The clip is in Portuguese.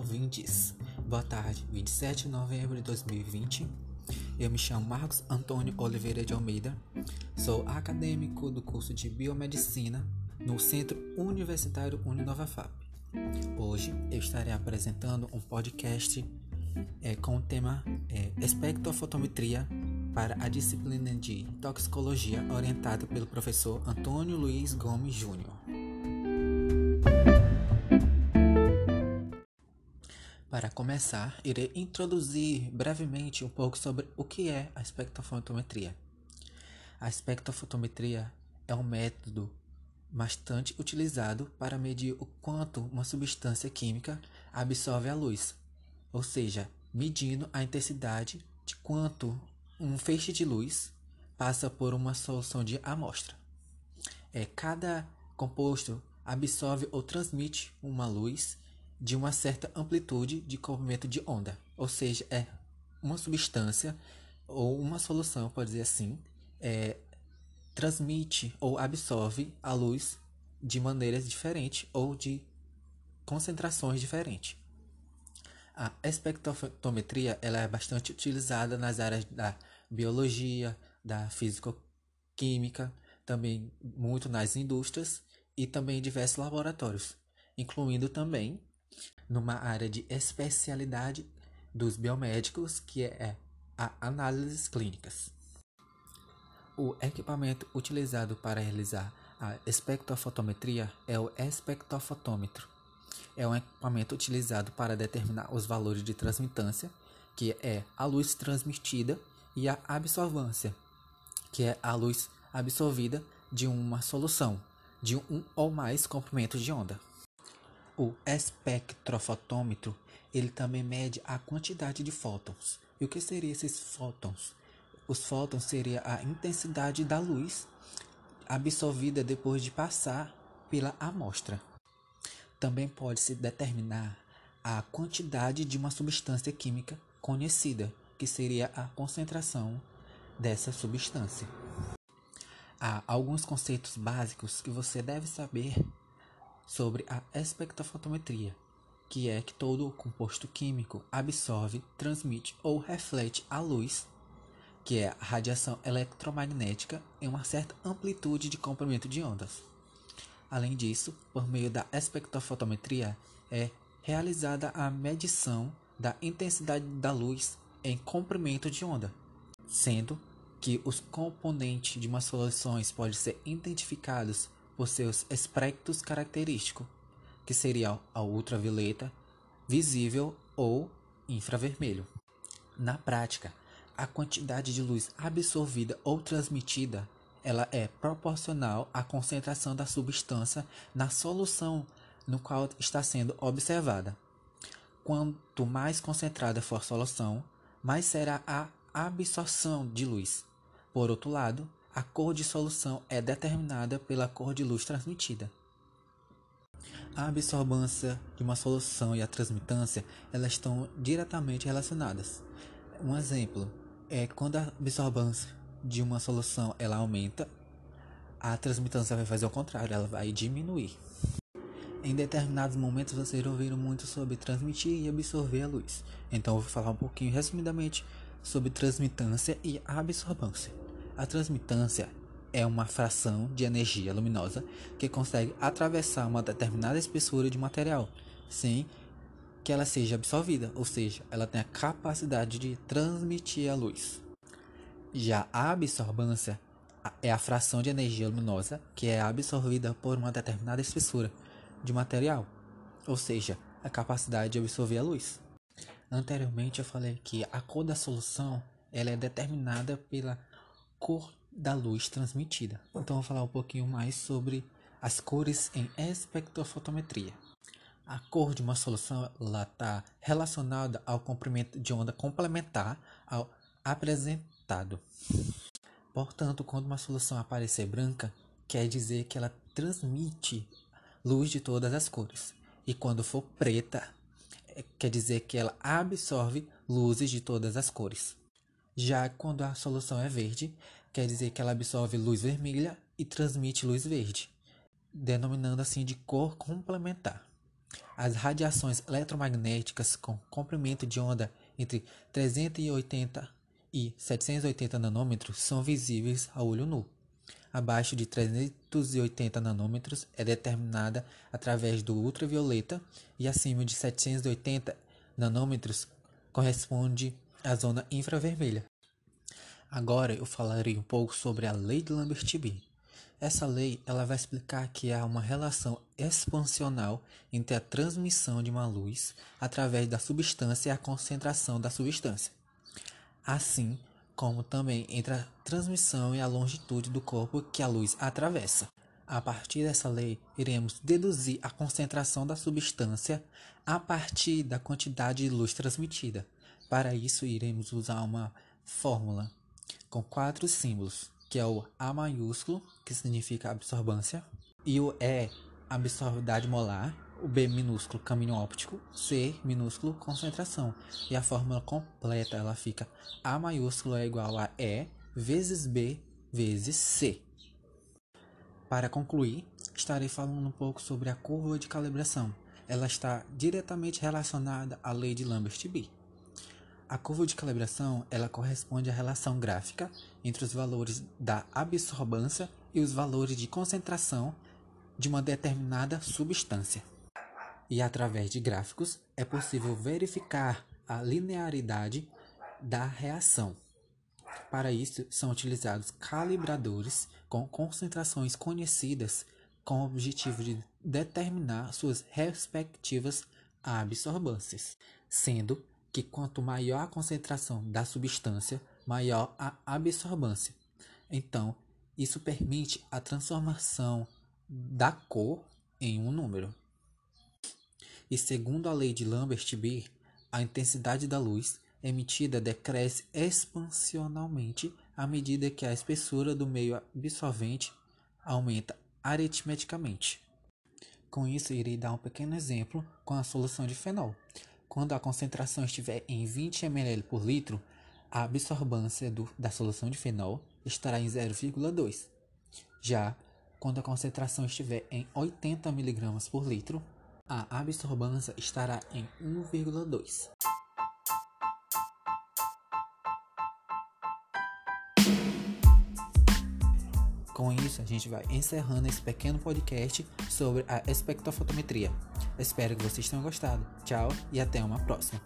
ouvintes. Boa tarde, 27 de novembro de 2020. Eu me chamo Marcos Antônio Oliveira de Almeida. Sou acadêmico do curso de Biomedicina no Centro Universitário Uninova FAP. Hoje eu estarei apresentando um podcast é, com o tema é, Espectrofotometria para a disciplina de Toxicologia orientada pelo professor Antônio Luiz Gomes Júnior. Para começar, irei introduzir brevemente um pouco sobre o que é a espectrofotometria. A espectrofotometria é um método bastante utilizado para medir o quanto uma substância química absorve a luz, ou seja, medindo a intensidade de quanto um feixe de luz passa por uma solução de amostra. É, cada composto absorve ou transmite uma luz de uma certa amplitude de comprimento de onda, ou seja, é uma substância ou uma solução, pode dizer assim, é, transmite ou absorve a luz de maneiras diferentes ou de concentrações diferentes. A espectrofotometria ela é bastante utilizada nas áreas da biologia, da físico-química, também muito nas indústrias e também em diversos laboratórios, incluindo também numa área de especialidade dos biomédicos, que é a análises clínicas. O equipamento utilizado para realizar a espectrofotometria é o espectrofotômetro. É um equipamento utilizado para determinar os valores de transmitância, que é a luz transmitida, e a absorvância, que é a luz absorvida de uma solução, de um ou mais comprimentos de onda. O espectrofotômetro ele também mede a quantidade de fótons. E o que seriam esses fótons? Os fótons seria a intensidade da luz absorvida depois de passar pela amostra. Também pode-se determinar a quantidade de uma substância química conhecida, que seria a concentração dessa substância. Há alguns conceitos básicos que você deve saber sobre a espectrofotometria, que é que todo composto químico absorve, transmite ou reflete a luz, que é a radiação eletromagnética, em uma certa amplitude de comprimento de ondas. Além disso, por meio da espectrofotometria é realizada a medição da intensidade da luz em comprimento de onda, sendo que os componentes de uma solução podem ser identificados por seus espectros característicos, que seriam a ultravioleta, visível ou infravermelho. Na prática, a quantidade de luz absorvida ou transmitida ela é proporcional à concentração da substância na solução no qual está sendo observada. Quanto mais concentrada for a solução, mais será a absorção de luz. Por outro lado, a cor de solução é determinada pela cor de luz transmitida. A absorbância de uma solução e a transmitância elas estão diretamente relacionadas. Um exemplo é quando a absorbância de uma solução ela aumenta, a transmitância vai fazer o contrário, ela vai diminuir. Em determinados momentos vocês ouviram muito sobre transmitir e absorver a luz. Então eu vou falar um pouquinho resumidamente sobre transmitância e absorbância. A transmitância é uma fração de energia luminosa que consegue atravessar uma determinada espessura de material sem que ela seja absorvida, ou seja, ela tem a capacidade de transmitir a luz. Já a absorbância é a fração de energia luminosa que é absorvida por uma determinada espessura de material, ou seja, a capacidade de absorver a luz. Anteriormente eu falei que a cor da solução ela é determinada pela cor da luz transmitida. Então vou falar um pouquinho mais sobre as cores em espectrofotometria. A cor de uma solução está relacionada ao comprimento de onda complementar ao apresentado. Portanto, quando uma solução aparecer branca, quer dizer que ela transmite luz de todas as cores. E quando for preta, é, quer dizer que ela absorve luzes de todas as cores. Já quando a solução é verde, quer dizer que ela absorve luz vermelha e transmite luz verde, denominando assim de cor complementar. As radiações eletromagnéticas com comprimento de onda entre 380 e 780 nanômetros são visíveis a olho nu. Abaixo de 380 nanômetros é determinada através do ultravioleta e acima de 780 nanômetros corresponde à zona infravermelha. Agora eu falarei um pouco sobre a lei de Lambert-Bean. Essa lei ela vai explicar que há uma relação expansional entre a transmissão de uma luz através da substância e a concentração da substância, assim como também entre a transmissão e a longitude do corpo que a luz atravessa. A partir dessa lei, iremos deduzir a concentração da substância a partir da quantidade de luz transmitida. Para isso, iremos usar uma fórmula com quatro símbolos que é o A maiúsculo, que significa absorvância, e o E, absorvidade molar, o B minúsculo, caminho óptico, C minúsculo, concentração. E a fórmula completa, ela fica A maiúsculo é igual a E vezes B vezes C. Para concluir, estarei falando um pouco sobre a curva de calibração. Ela está diretamente relacionada à lei de Lambert-Bean. A curva de calibração ela corresponde à relação gráfica entre os valores da absorvância e os valores de concentração de uma determinada substância. E através de gráficos é possível verificar a linearidade da reação. Para isso, são utilizados calibradores com concentrações conhecidas com o objetivo de determinar suas respectivas absorvâncias, sendo que quanto maior a concentração da substância, maior a absorvância. Então, isso permite a transformação da cor em um número. E segundo a lei de Lambert-Bean, a intensidade da luz emitida decresce expansionalmente à medida que a espessura do meio absorvente aumenta aritmeticamente. Com isso, irei dar um pequeno exemplo com a solução de fenol. Quando a concentração estiver em 20 ml por litro, a absorvância do, da solução de fenol estará em 0,2. Já quando a concentração estiver em 80 mg por litro, a absorvância estará em 1,2. Com isso, a gente vai encerrando esse pequeno podcast sobre a espectrofotometria. Espero que vocês tenham gostado. Tchau e até uma próxima.